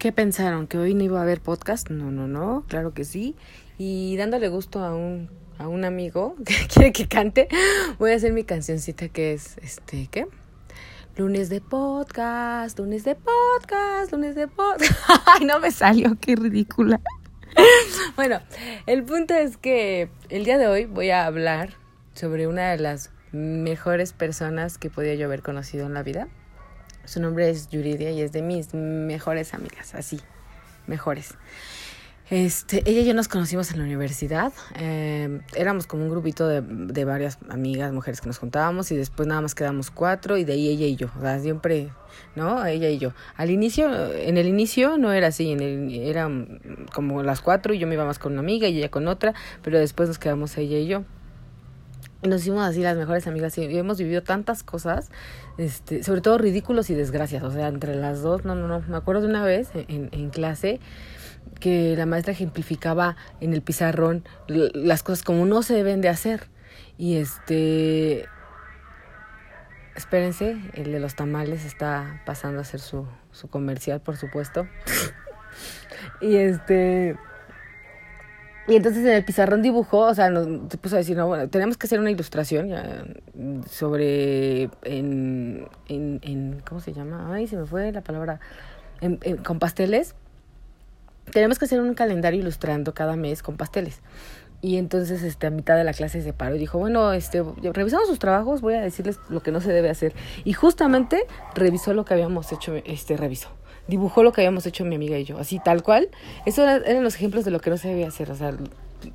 ¿Qué pensaron? ¿Que hoy no iba a haber podcast? No, no, no, claro que sí. Y dándole gusto a un, a un amigo que quiere que cante, voy a hacer mi cancioncita que es, este, ¿qué? Lunes de podcast, lunes de podcast, lunes de podcast. Ay, no me salió, qué ridícula. bueno, el punto es que el día de hoy voy a hablar sobre una de las mejores personas que podía yo haber conocido en la vida. Su nombre es Yuridia y es de mis mejores amigas, así, mejores. Este, ella y yo nos conocimos en la universidad. Eh, éramos como un grupito de, de, varias amigas, mujeres que nos juntábamos y después nada más quedamos cuatro y de ahí ella y yo. O sea, siempre, ¿no? Ella y yo. Al inicio, en el inicio no era así, en el, eran como las cuatro y yo me iba más con una amiga y ella con otra, pero después nos quedamos ella y yo. Nos hicimos así las mejores amigas y hemos vivido tantas cosas, este, sobre todo ridículos y desgracias, o sea, entre las dos, no, no, no. Me acuerdo de una vez en, en clase que la maestra ejemplificaba en el pizarrón las cosas como no se deben de hacer. Y este, espérense, el de los tamales está pasando a hacer su, su comercial, por supuesto. y este... Y entonces en el pizarrón dibujó, o sea, nos puso a decir, no, bueno, tenemos que hacer una ilustración ya, sobre, en, en, ¿cómo se llama? Ay, se me fue la palabra, en, con pasteles. Tenemos que hacer un calendario ilustrando cada mes con pasteles. Y entonces, este, a mitad de la clase se paró y dijo, bueno, este, revisamos sus trabajos, voy a decirles lo que no se debe hacer. Y justamente revisó lo que habíamos hecho, este, revisó dibujó lo que habíamos hecho mi amiga y yo, así tal cual. Esos eran los ejemplos de lo que no se debía hacer, o sea,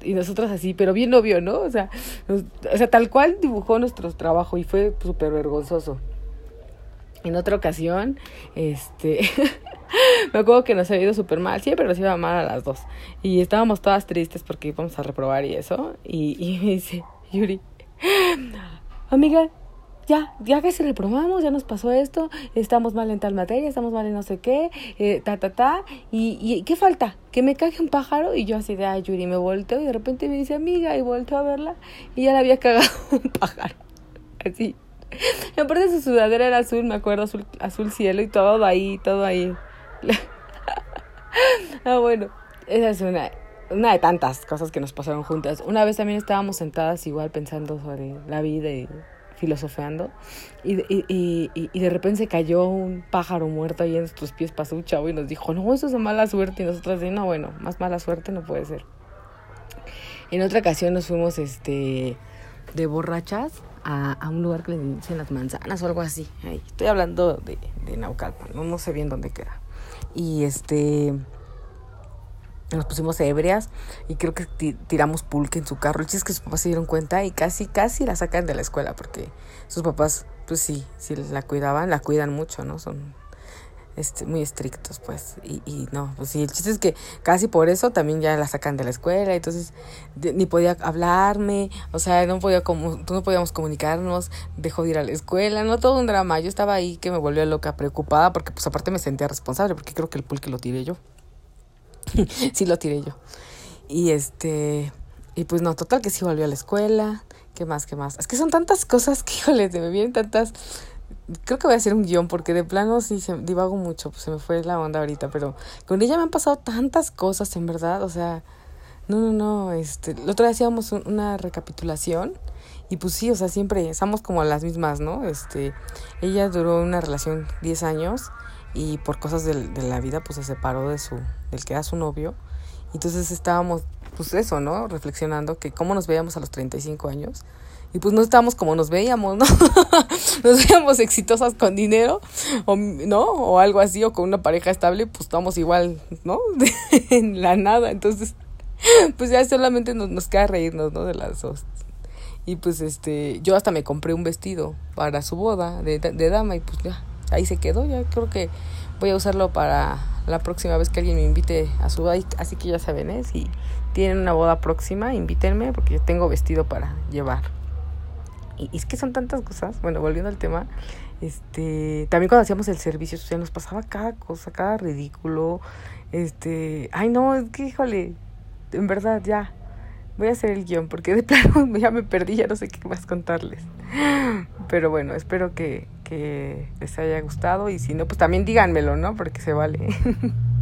y nosotros así, pero bien obvio, ¿no? O sea, nos, o sea tal cual dibujó nuestro trabajo y fue súper vergonzoso. En otra ocasión, este, me acuerdo que nos había ido súper mal, siempre nos iba mal a las dos. Y estábamos todas tristes porque íbamos a reprobar y eso. Y, y me dice, Yuri, amiga, ya, ya que se reprobamos, ya nos pasó esto, estamos mal en tal materia, estamos mal en no sé qué, eh, ta, ta, ta, y, y ¿qué falta? Que me cague un pájaro, y yo así de, ay, Yuri, me volteo, y de repente me dice, amiga, y volteo a verla, y ya le había cagado un pájaro, así. Aparte su sudadera era azul, me acuerdo, azul, azul cielo, y todo ahí, todo ahí. ah, bueno, esa es una, una de tantas cosas que nos pasaron juntas. Una vez también estábamos sentadas igual pensando sobre la vida y filosofeando y, y, y, y, de repente se cayó un pájaro muerto ahí en nuestros pies, pasó un chavo y nos dijo, no, eso es de mala suerte y nosotros decimos, no, bueno, más mala suerte no puede ser. En otra ocasión nos fuimos este de borrachas a, a un lugar que le dicen las manzanas o algo así. Estoy hablando de, de Naucalpan, no, no sé bien dónde queda. Y este nos pusimos ebrias y creo que tiramos pulque en su carro. El chiste es que sus papás se dieron cuenta y casi, casi la sacan de la escuela porque sus papás, pues sí, sí la cuidaban, la cuidan mucho, ¿no? Son este, muy estrictos, pues. Y, y no, pues sí, el chiste es que casi por eso también ya la sacan de la escuela, entonces ni podía hablarme, o sea, no podía como, no podíamos comunicarnos, dejó de ir a la escuela, no todo un drama. Yo estaba ahí que me volvió loca, preocupada, porque pues aparte me sentía responsable, porque creo que el pulque lo tiré yo. sí lo tiré yo. Y este, y pues no, total que sí volvió a la escuela. ¿Qué más? ¿Qué más? Es que son tantas cosas que, híjole, se me vienen tantas. Creo que voy a hacer un guion porque de plano sí se divago mucho, pues se me fue la onda ahorita, pero con ella me han pasado tantas cosas, en verdad, o sea, no, no, no, este, la otra vez hacíamos una recapitulación y pues sí, o sea, siempre estamos como las mismas, ¿no? Este, ella duró una relación 10 años y por cosas de, de, la vida pues se separó de su del que era su novio entonces estábamos pues eso no reflexionando que cómo nos veíamos a los 35 años. Y pues no estábamos como nos veíamos no nos veíamos exitosas con dinero o no o algo así o con una pareja estable pues estamos igual no en la nada. Entonces pues ya solamente nos, nos queda reírnos no de las dos. Y pues este yo hasta me compré un vestido para su boda de, de dama y pues ya ahí se quedó. Ya creo que voy a usarlo para la próxima vez que alguien me invite a su boda. Así que ya saben, ¿eh? si tienen una boda próxima, invítenme porque yo tengo vestido para llevar. Y, y es que son tantas cosas. Bueno, volviendo al tema, este, también cuando hacíamos el servicio social nos pasaba cada cosa, cada ridículo. Este, ay no, es que híjole, en verdad ya. Voy a hacer el guion porque de plano ya me perdí, ya no sé qué más contarles. Pero bueno, espero que, que les haya gustado y si no, pues también díganmelo, ¿no? Porque se vale.